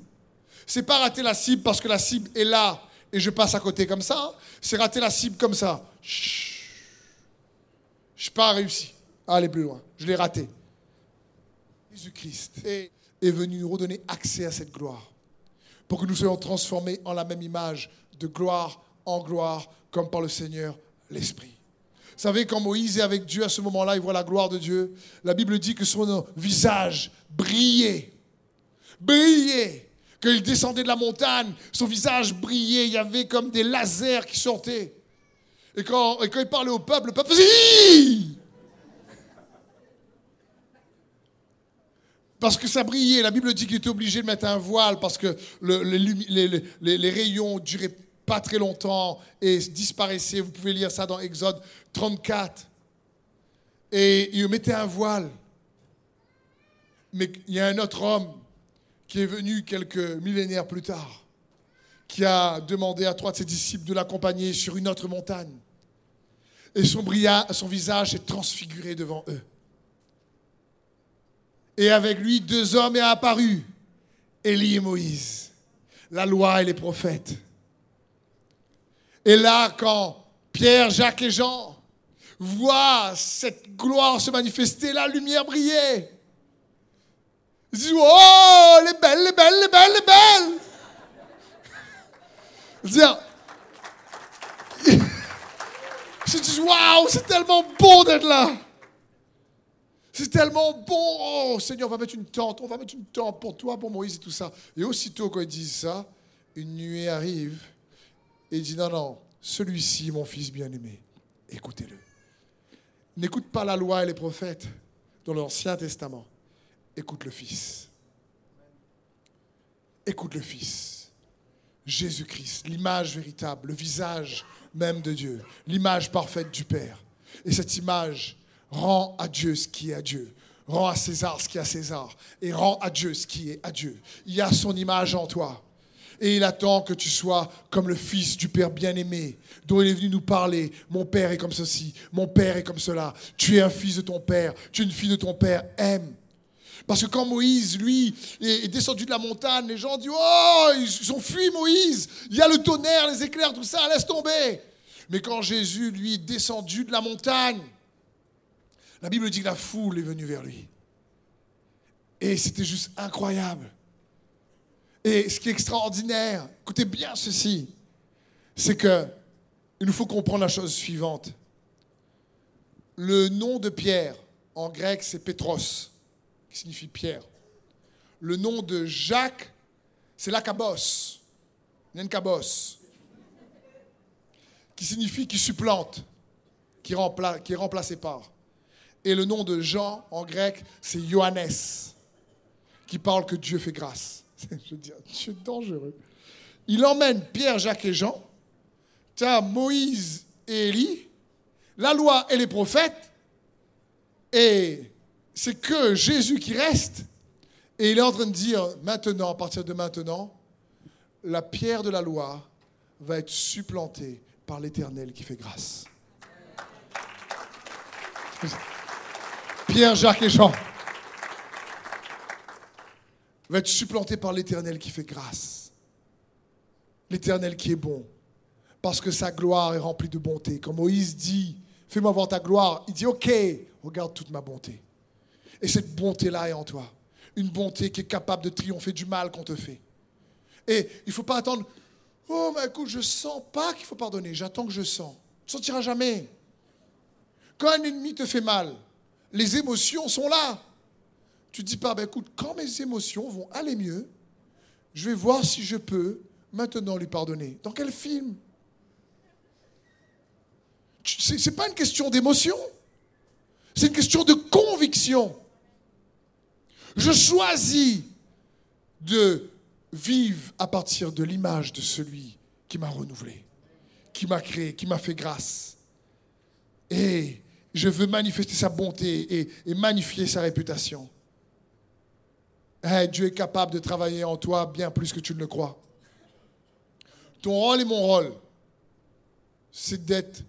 S1: C'est pas rater la cible parce que la cible est là et je passe à côté comme ça. C'est rater la cible comme ça. Je n'ai pas réussi à aller plus loin. Je l'ai raté. Jésus-Christ est venu nous redonner accès à cette gloire pour que nous soyons transformés en la même image, de gloire en gloire, comme par le Seigneur l'Esprit. Vous savez, quand Moïse est avec Dieu à ce moment-là, il voit la gloire de Dieu. La Bible dit que son visage brillait. Brillait. Quand il descendait de la montagne, son visage brillait. Il y avait comme des lasers qui sortaient. Et quand, et quand il parlait au peuple, le peuple faisait Parce que ça brillait. La Bible dit qu'il était obligé de mettre un voile parce que les, les, rayons duraient pas très longtemps et disparaissaient. Vous pouvez lire ça dans Exode 34. Et il mettait un voile. Mais il y a un autre homme qui est venu quelques millénaires plus tard, qui a demandé à trois de ses disciples de l'accompagner sur une autre montagne. Et son, son visage est transfiguré devant eux. Et avec lui, deux hommes est apparu, Élie et Moïse, la loi et les prophètes. Et là, quand Pierre, Jacques et Jean voient cette gloire se manifester, la lumière brillait. Ils disent, oh, les belles, les belles, les belles, les belles. Dire, se disent, waouh, c'est tellement beau d'être là. C'est tellement bon. Oh Seigneur, on va mettre une tente. On va mettre une tente pour toi, pour Moïse et tout ça. Et aussitôt quand ils disent ça, une nuée arrive et il dit non, non, celui-ci, mon fils bien-aimé, écoutez-le. N'écoute pas la loi et les prophètes dans l'Ancien Testament. Écoute le Fils. Écoute le Fils. Jésus-Christ, l'image véritable, le visage même de Dieu, l'image parfaite du Père. Et cette image, Rends à Dieu ce qui est à Dieu. Rends à César ce qui est à César. Et rends à Dieu ce qui est à Dieu. Il y a son image en toi. Et il attend que tu sois comme le fils du Père bien-aimé, dont il est venu nous parler. Mon Père est comme ceci, mon Père est comme cela. Tu es un fils de ton Père, tu es une fille de ton Père. Aime. Parce que quand Moïse, lui, est descendu de la montagne, les gens disent Oh, ils ont fui Moïse. Il y a le tonnerre, les éclairs, tout ça, laisse tomber. Mais quand Jésus, lui, est descendu de la montagne, la Bible dit que la foule est venue vers lui. Et c'était juste incroyable. Et ce qui est extraordinaire, écoutez bien ceci, c'est que il nous faut comprendre la chose suivante. Le nom de Pierre, en grec, c'est Petros, qui signifie Pierre. Le nom de Jacques, c'est Lakabos, Nenkabos, qui signifie qui supplante, qui, qui est remplacé par. Et le nom de Jean en grec, c'est Johannes, qui parle que Dieu fait grâce. Je veux dire, est dangereux. Il emmène Pierre, Jacques et Jean. Tu as Moïse et Élie, la loi et les prophètes. Et c'est que Jésus qui reste. Et il est en train de dire, maintenant, à partir de maintenant, la pierre de la loi va être supplantée par l'Éternel qui fait grâce. Pierre, Jacques et Jean va être supplanté par l'Éternel qui fait grâce? L'Éternel qui est bon. Parce que sa gloire est remplie de bonté. Quand Moïse dit, fais-moi voir ta gloire, il dit, ok, regarde toute ma bonté. Et cette bonté-là est en toi. Une bonté qui est capable de triompher du mal qu'on te fait. Et il ne faut pas attendre, oh, mais écoute, je sens pas qu'il faut pardonner, j'attends que je sens. Tu ne sentiras jamais. Quand un ennemi te fait mal, les émotions sont là. Tu dis pas, ben écoute, quand mes émotions vont aller mieux, je vais voir si je peux maintenant lui pardonner. Dans quel film? Ce n'est pas une question d'émotion, c'est une question de conviction. Je choisis de vivre à partir de l'image de celui qui m'a renouvelé, qui m'a créé, qui m'a fait grâce. Et je veux manifester sa bonté et, magnifier sa réputation. Dieu est capable de travailler en toi bien plus que tu ne le crois. Ton rôle et mon rôle, c'est d'être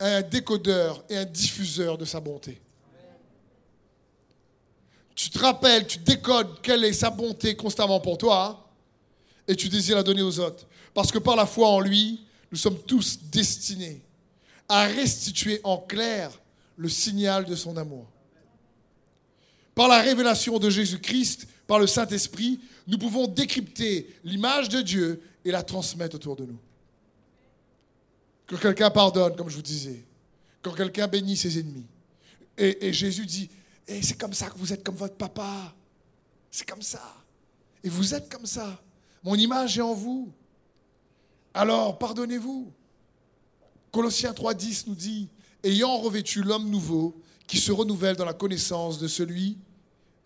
S1: un décodeur et un diffuseur de sa bonté. Tu te rappelles, tu décodes quelle est sa bonté constamment pour toi et tu désires la donner aux autres. Parce que par la foi en lui, nous sommes tous destinés à restituer en clair le signal de son amour. Par la révélation de Jésus-Christ, par le Saint-Esprit, nous pouvons décrypter l'image de Dieu et la transmettre autour de nous. Quand quelqu'un pardonne, comme je vous disais, quand quelqu'un bénit ses ennemis. Et, Jésus dit, et c'est comme ça que vous êtes comme votre papa. C'est comme ça. Et vous êtes comme ça. Mon image est en vous. Alors, pardonnez-vous. Colossiens 3.10 nous dit, ayant revêtu l'homme nouveau, qui se renouvelle dans la connaissance de celui,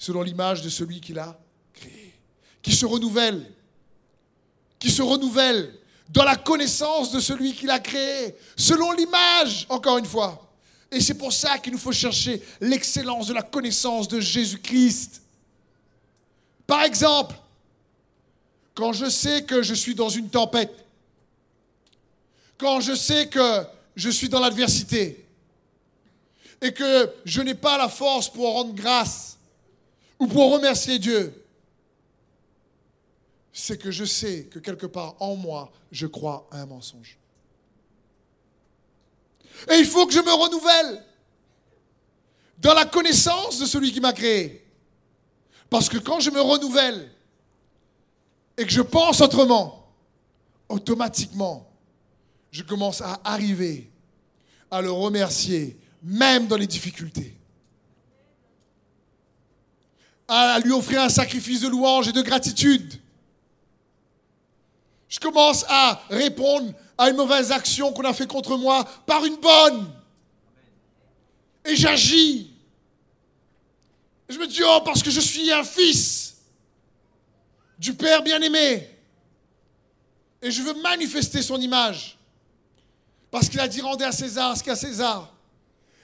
S1: selon l'image de celui qu'il a créé. Qui se renouvelle. Qui se renouvelle dans la connaissance de celui qui l'a créé, selon l'image, encore une fois. Et c'est pour ça qu'il nous faut chercher l'excellence de la connaissance de Jésus-Christ. Par exemple, quand je sais que je suis dans une tempête, quand je sais que je suis dans l'adversité et que je n'ai pas la force pour rendre grâce ou pour remercier Dieu, c'est que je sais que quelque part en moi, je crois à un mensonge. Et il faut que je me renouvelle dans la connaissance de celui qui m'a créé. Parce que quand je me renouvelle et que je pense autrement, automatiquement, je commence à arriver à le remercier, même dans les difficultés. À lui offrir un sacrifice de louange et de gratitude. Je commence à répondre à une mauvaise action qu'on a fait contre moi par une bonne. Et j'agis. Je me dis, oh, parce que je suis un fils du Père bien-aimé. Et je veux manifester son image. Parce qu'il a dit, rendez à César ce qu'est à César.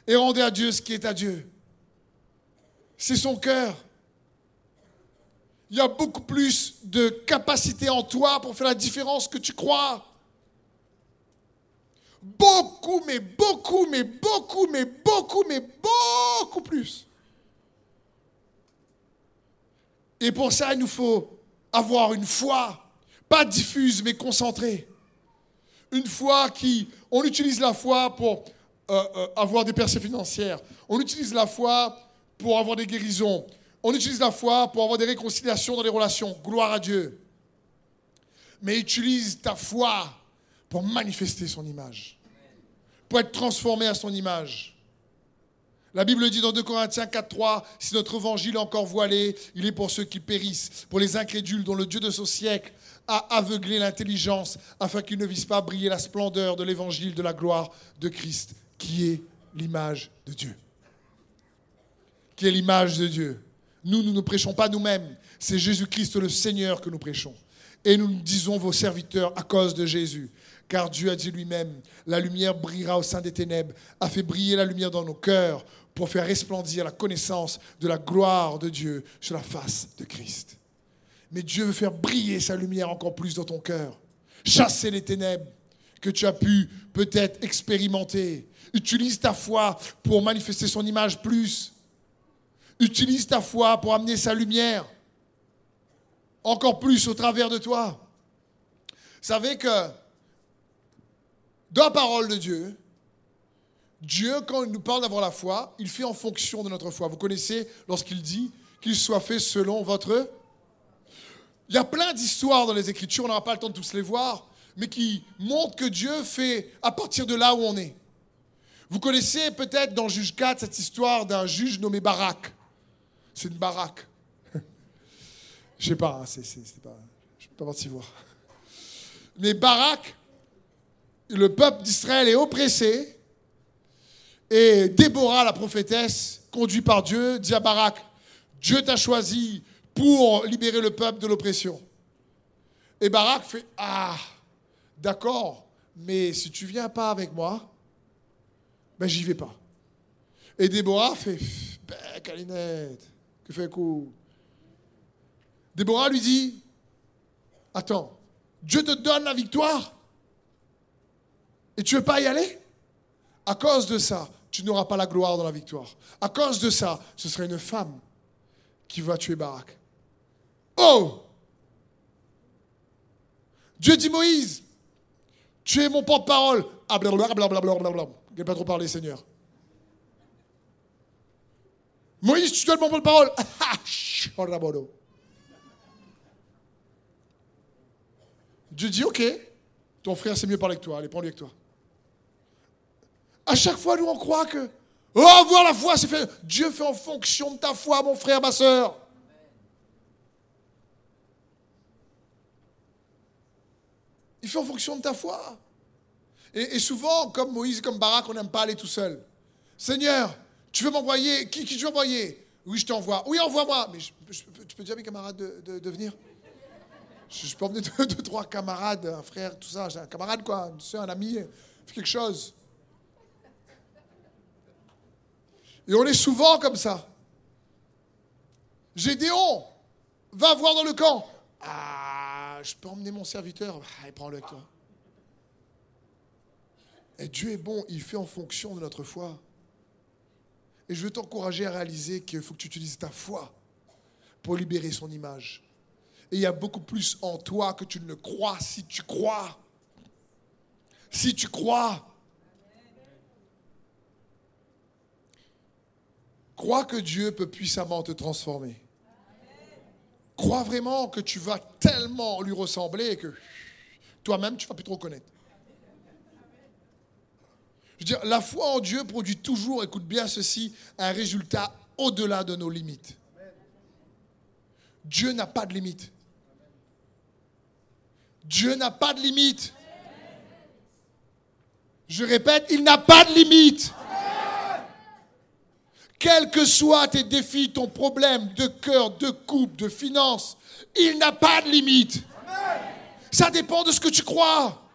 S1: Et rendez à Dieu ce qui est à Dieu. C'est son cœur. Il y a beaucoup plus de capacité en toi pour faire la différence que tu crois. Beaucoup, mais beaucoup, mais beaucoup, mais beaucoup, mais beaucoup plus. Et pour ça, il nous faut avoir une foi, pas diffuse, mais concentrée. Une foi qui, on utilise la foi pour euh, euh, avoir des percées financières. On utilise la foi pour avoir des guérisons. On utilise la foi pour avoir des réconciliations dans les relations. Gloire à Dieu. Mais utilise ta foi pour manifester son image, pour être transformé à son image. La Bible dit dans 2 Corinthiens 4.3, si notre évangile est encore voilé, il est pour ceux qui périssent, pour les incrédules dont le Dieu de ce siècle a aveuglé l'intelligence, afin qu'ils ne visent pas briller la splendeur de l'évangile de la gloire de Christ, qui est l'image de Dieu. Qui est l'image de Dieu. Nous, nous ne prêchons pas nous-mêmes, c'est Jésus-Christ le Seigneur que nous prêchons. Et nous disons vos serviteurs à cause de Jésus. Car Dieu a dit lui-même, la lumière brillera au sein des ténèbres, a fait briller la lumière dans nos cœurs pour faire resplendir la connaissance de la gloire de Dieu sur la face de Christ. Mais Dieu veut faire briller sa lumière encore plus dans ton cœur. Chasser les ténèbres que tu as pu peut-être expérimenter. Utilise ta foi pour manifester son image plus. Utilise ta foi pour amener sa lumière encore plus au travers de toi. Savez que dans la parole de Dieu, Dieu, quand il nous parle d'avoir la foi, il fait en fonction de notre foi. Vous connaissez lorsqu'il dit qu'il soit fait selon votre... Il y a plein d'histoires dans les Écritures, on n'aura pas le temps de tous les voir, mais qui montrent que Dieu fait à partir de là où on est. Vous connaissez peut-être dans Juge 4 cette histoire d'un juge nommé Barak. C'est une baraque. Je sais pas, c'est, pas, je ne peux pas voir. Mais Barak, le peuple d'Israël est oppressé. Et Déborah, la prophétesse, conduite par Dieu, dit à Barak, Dieu t'a choisi pour libérer le peuple de l'oppression. Et Barak fait, ah, d'accord, mais si tu viens pas avec moi, ben j'y vais pas. Et Déborah fait, ben, Calinette, que fait coup Déborah lui dit, attends, Dieu te donne la victoire et tu ne veux pas y aller? À cause de ça, tu n'auras pas la gloire dans la victoire. À cause de ça, ce serait une femme qui va tuer Barak. Oh Dieu dit Moïse, tu es mon porte-parole. Ah, blablabla. Je pas trop parler, Seigneur. Moïse, tu dois mon porte-parole. Dieu dit, ok, ton frère c'est mieux parler que toi, allez, prends-lui avec toi. À chaque fois, nous, on croit que, oh, voir la foi, c'est fait. Dieu fait en fonction de ta foi, mon frère, ma soeur. Il fait en fonction de ta foi. Et, souvent, comme Moïse, comme Barak, on n'aime pas aller tout seul. Seigneur, tu veux m'envoyer? Qui, qui tu veux envoyer? Oui, je t'envoie. Oui, envoie-moi. Mais tu peux dire à mes camarades de, venir? Je, peux emmener deux, trois camarades, un frère, tout ça. J'ai un camarade, quoi, une soeur, un ami, quelque chose. Et on est souvent comme ça. Gédéon, va voir dans le camp. Ah, je peux emmener mon serviteur. Ah, prends-le toi. Et Dieu est bon, il fait en fonction de notre foi. Et je veux t'encourager à réaliser qu'il faut que tu utilises ta foi pour libérer son image. Et il y a beaucoup plus en toi que tu ne crois si tu crois. Si tu crois. Crois que Dieu peut puissamment te transformer. Crois vraiment que tu vas tellement lui ressembler que toi-même, tu ne vas plus te reconnaître. Je veux dire, la foi en Dieu produit toujours, écoute bien ceci, un résultat au-delà de nos limites. Dieu n'a pas de limite. Dieu n'a pas de limite. Je répète, il n'a pas de limite. Quels que soient tes défis, ton problème de cœur, de couple, de finances, il n'a pas de limite. Ça dépend de ce que tu crois.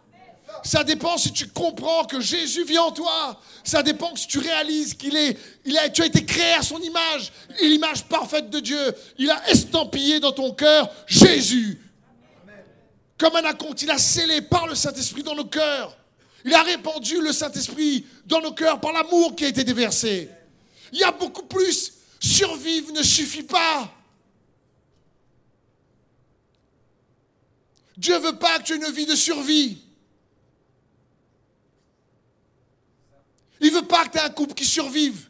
S1: Ça dépend si tu comprends que Jésus vit en toi. Ça dépend si tu réalises qu'il est, il a, tu as été créé à son image, l'image parfaite de Dieu. Il a estampillé dans ton cœur Jésus. Comme un acompte, il a scellé par le Saint-Esprit dans nos cœurs. Il a répandu le Saint-Esprit dans nos cœurs par l'amour qui a été déversé. Il y a beaucoup plus. Survivre ne suffit pas. Dieu veut pas que tu aies une vie de survie. Il veut pas que tu aies un couple qui survive.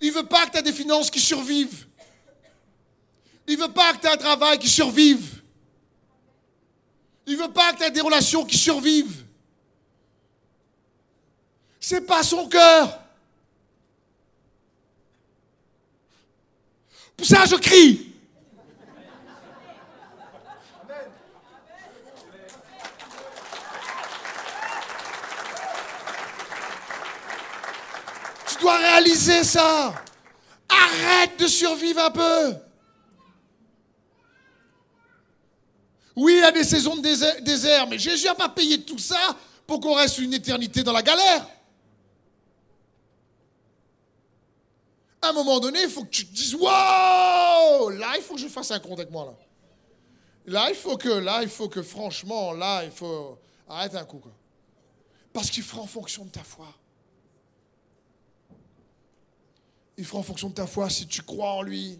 S1: Il veut pas que tu aies des finances qui survivent. Il veut pas que tu aies un travail qui survive. Il veut pas que tu aies des relations qui survivent. C'est pas son cœur. Pour ça, je crie. Dois réaliser ça. Arrête de survivre un peu. Oui, il y a des saisons de désert, mais Jésus n'a pas payé tout ça pour qu'on reste une éternité dans la galère. à un moment donné, il faut que tu te dises Wow Là, il faut que je fasse un compte avec moi. Là, là il faut que, là, il faut que, franchement, là, il faut. Arrête un coup. Quoi. Parce qu'il fera en fonction de ta foi. Il fera en fonction de ta foi si tu crois en lui.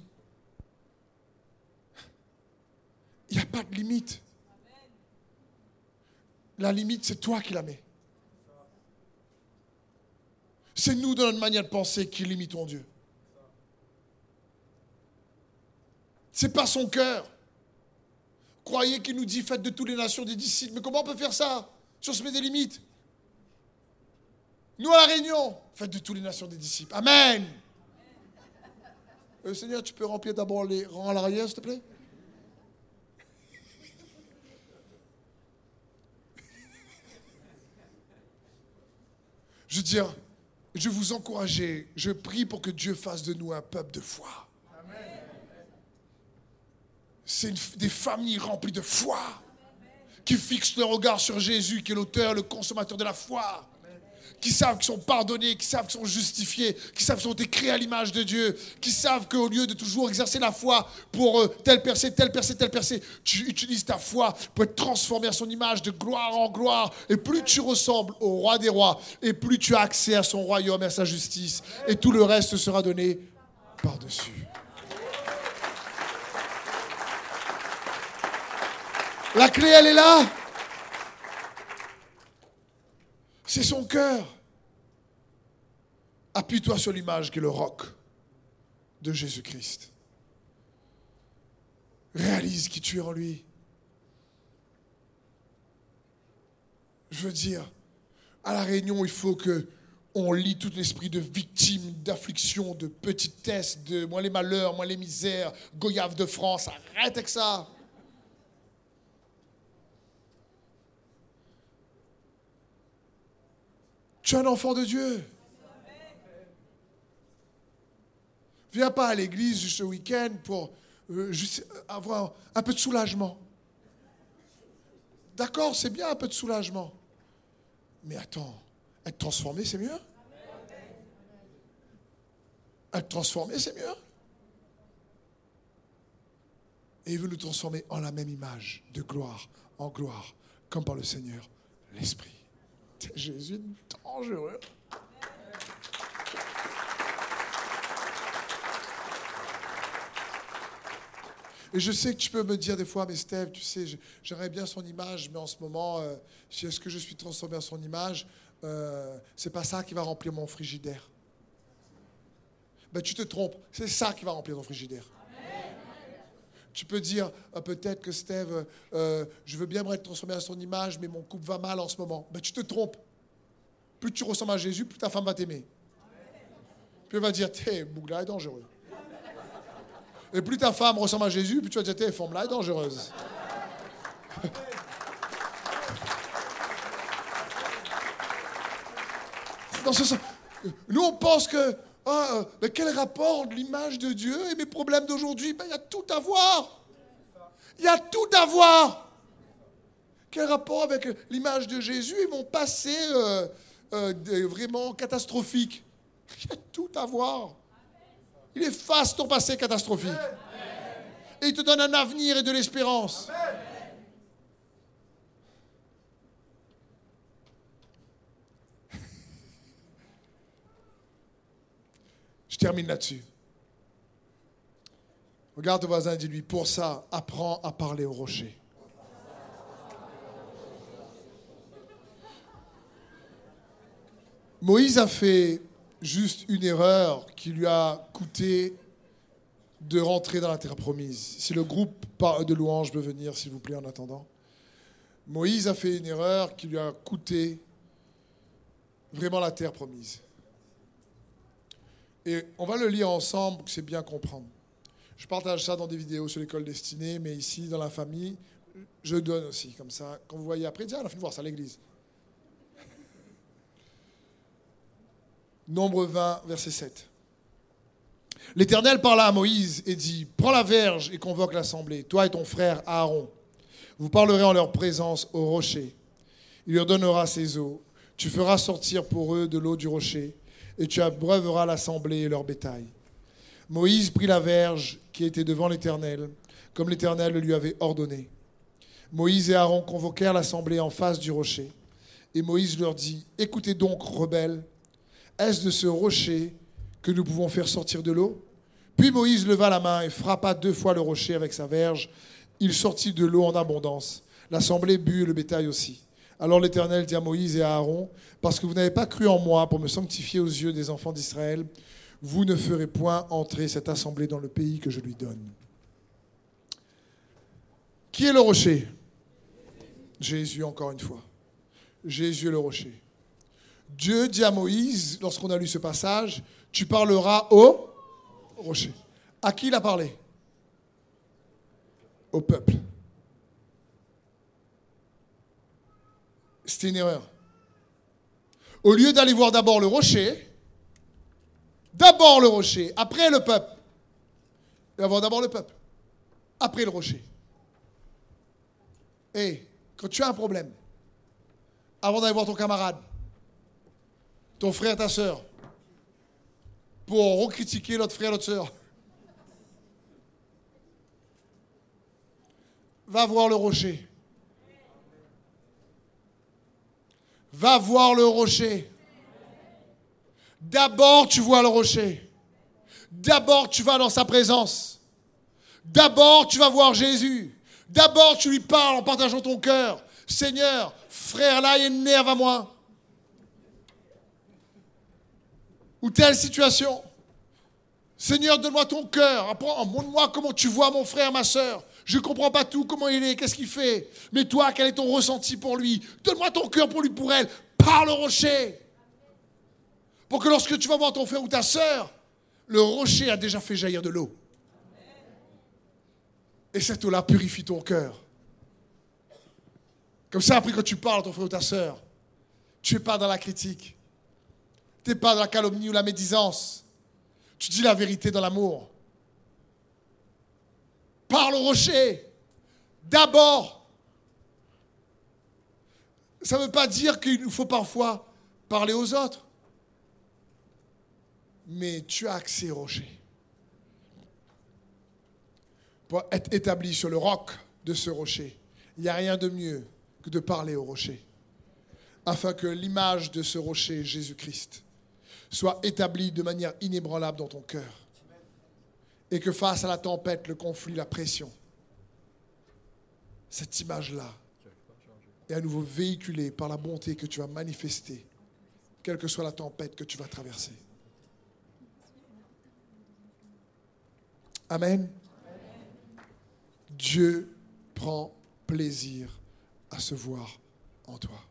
S1: Il n'y a pas de limite. La limite, c'est toi qui la mets. C'est nous, dans notre manière de penser, qui limitons Dieu. C'est pas son cœur. Croyez qu'il nous dit faites de toutes les nations des disciples. Mais comment on peut faire ça Si on se met des limites? Nous à la Réunion, faites de toutes les nations des disciples. Amen. Euh, Seigneur, tu peux remplir d'abord les rangs à l'arrière, s'il te plaît? Je veux dire, je vous encourage, je prie pour que Dieu fasse de nous un peuple de foi. C'est des familles remplies de foi qui fixent leur regard sur Jésus, qui est l'auteur, le consommateur de la foi, qui savent qu'ils sont pardonnés, qui savent qu'ils sont justifiés, qui savent qu'ils ont été créés à l'image de Dieu, qui savent qu'au lieu de toujours exercer la foi pour euh, tel percée, tel percée, tel percée, tu utilises ta foi pour être transformé à son image de gloire en gloire. Et plus tu ressembles au roi des rois, et plus tu as accès à son royaume et à sa justice. Et tout le reste sera donné par-dessus. La clé, elle est là. C'est son cœur. Appuie-toi sur l'image qui est le roc de Jésus-Christ. Réalise qui tu es en lui. Je veux dire, à la réunion, il faut que on lit tout l'esprit de victime, d'affliction, de petitesse, de moi les malheurs, moi les misères, goyave de France. Arrête avec ça. Tu es un enfant de Dieu. Viens pas à l'église ce week-end pour euh, avoir un peu de soulagement. D'accord, c'est bien un peu de soulagement. Mais attends, être transformé, c'est mieux? Être transformé, c'est mieux? Et il veut nous transformer en la même image, de gloire en gloire, comme par le Seigneur, l'Esprit. Jésus dangereux. Et je sais que tu peux me dire des fois, mais Steve, tu sais, j'aimerais bien son image, mais en ce moment, euh, est-ce que je suis transformé en son image euh, C'est pas ça qui va remplir mon frigidaire. Ben, tu te trompes, c'est ça qui va remplir ton frigidaire. Tu peux dire euh, peut-être que Steve, euh, je veux bien me être transformé à son image, mais mon couple va mal en ce moment. Ben, tu te trompes. Plus tu ressembles à Jésus, plus ta femme va t'aimer. Puis elle va dire, t'es, Bougla est dangereux. Et plus ta femme ressemble à Jésus, plus tu vas dire, t'es, forme-là est dangereuse. Nous, on pense que ah, mais quel rapport de l'image de Dieu et mes problèmes d'aujourd'hui? Ben, Il y a tout à voir. Il y a tout à voir. Quel rapport avec l'image de Jésus et mon passé euh, euh, vraiment catastrophique? Il y a tout à voir. Il efface ton passé catastrophique. Et il te donne un avenir et de l'espérance. Termine là-dessus. Regarde ton voisin et dis-lui, pour ça, apprends à parler au rocher. Moïse a fait juste une erreur qui lui a coûté de rentrer dans la terre promise. Si le groupe de louanges peut venir, s'il vous plaît, en attendant. Moïse a fait une erreur qui lui a coûté vraiment la terre promise. Et on va le lire ensemble pour que c'est bien comprendre. Je partage ça dans des vidéos sur l'école destinée, mais ici, dans la famille, je donne aussi, comme ça. Quand vous voyez après, tiens, on a fait voir ça à l'église. Nombre 20, verset 7. L'Éternel parla à Moïse et dit, prends la verge et convoque l'assemblée, toi et ton frère Aaron. Vous parlerez en leur présence au rocher. Il leur donnera ses eaux. Tu feras sortir pour eux de l'eau du rocher et tu abreuveras l'assemblée et leur bétail. Moïse prit la verge qui était devant l'Éternel, comme l'Éternel lui avait ordonné. Moïse et Aaron convoquèrent l'assemblée en face du rocher. Et Moïse leur dit, Écoutez donc, rebelles, est-ce de ce rocher que nous pouvons faire sortir de l'eau? Puis Moïse leva la main et frappa deux fois le rocher avec sa verge. Il sortit de l'eau en abondance. L'assemblée but le bétail aussi. Alors l'Éternel dit à Moïse et à Aaron, parce que vous n'avez pas cru en moi pour me sanctifier aux yeux des enfants d'Israël, vous ne ferez point entrer cette assemblée dans le pays que je lui donne. Qui est le rocher? Jésus, encore une fois. Jésus est le rocher. Dieu dit à Moïse, lorsqu'on a lu ce passage, tu parleras au rocher. À qui il a parlé? Au peuple. C'était une erreur. Au lieu d'aller voir d'abord le rocher, d'abord le rocher, après le peuple. Il va d'abord le peuple, après le rocher. Et quand tu as un problème, avant d'aller voir ton camarade, ton frère, ta soeur, pour recritiquer l'autre frère, l'autre soeur. Va voir le rocher. Va voir le rocher. D'abord, tu vois le rocher. D'abord, tu vas dans sa présence. D'abord, tu vas voir Jésus. D'abord, tu lui parles en partageant ton cœur. Seigneur, frère là, il énerve à moi. Ou telle situation. Seigneur, donne-moi ton cœur. Montre-moi comment tu vois mon frère, ma soeur. Je ne comprends pas tout, comment il est, qu'est-ce qu'il fait. Mais toi, quel est ton ressenti pour lui? Donne-moi ton cœur pour lui, pour elle. Parle au rocher. Pour que lorsque tu vas voir ton frère ou ta soeur, le rocher a déjà fait jaillir de l'eau. Et cette eau-là purifie ton cœur. Comme ça, après, quand tu parles à ton frère ou ta soeur, tu n'es pas dans la critique. Tu n'es pas dans la calomnie ou la médisance. Tu dis la vérité dans l'amour. Parle au rocher. D'abord. Ça ne veut pas dire qu'il nous faut parfois parler aux autres. Mais tu as accès au rocher. Pour être établi sur le roc de ce rocher, il n'y a rien de mieux que de parler au rocher. Afin que l'image de ce rocher, Jésus-Christ, soit établie de manière inébranlable dans ton cœur et que face à la tempête, le conflit, la pression, cette image-là est à nouveau véhiculée par la bonté que tu vas manifester, quelle que soit la tempête que tu vas traverser. Amen. Dieu prend plaisir à se voir en toi.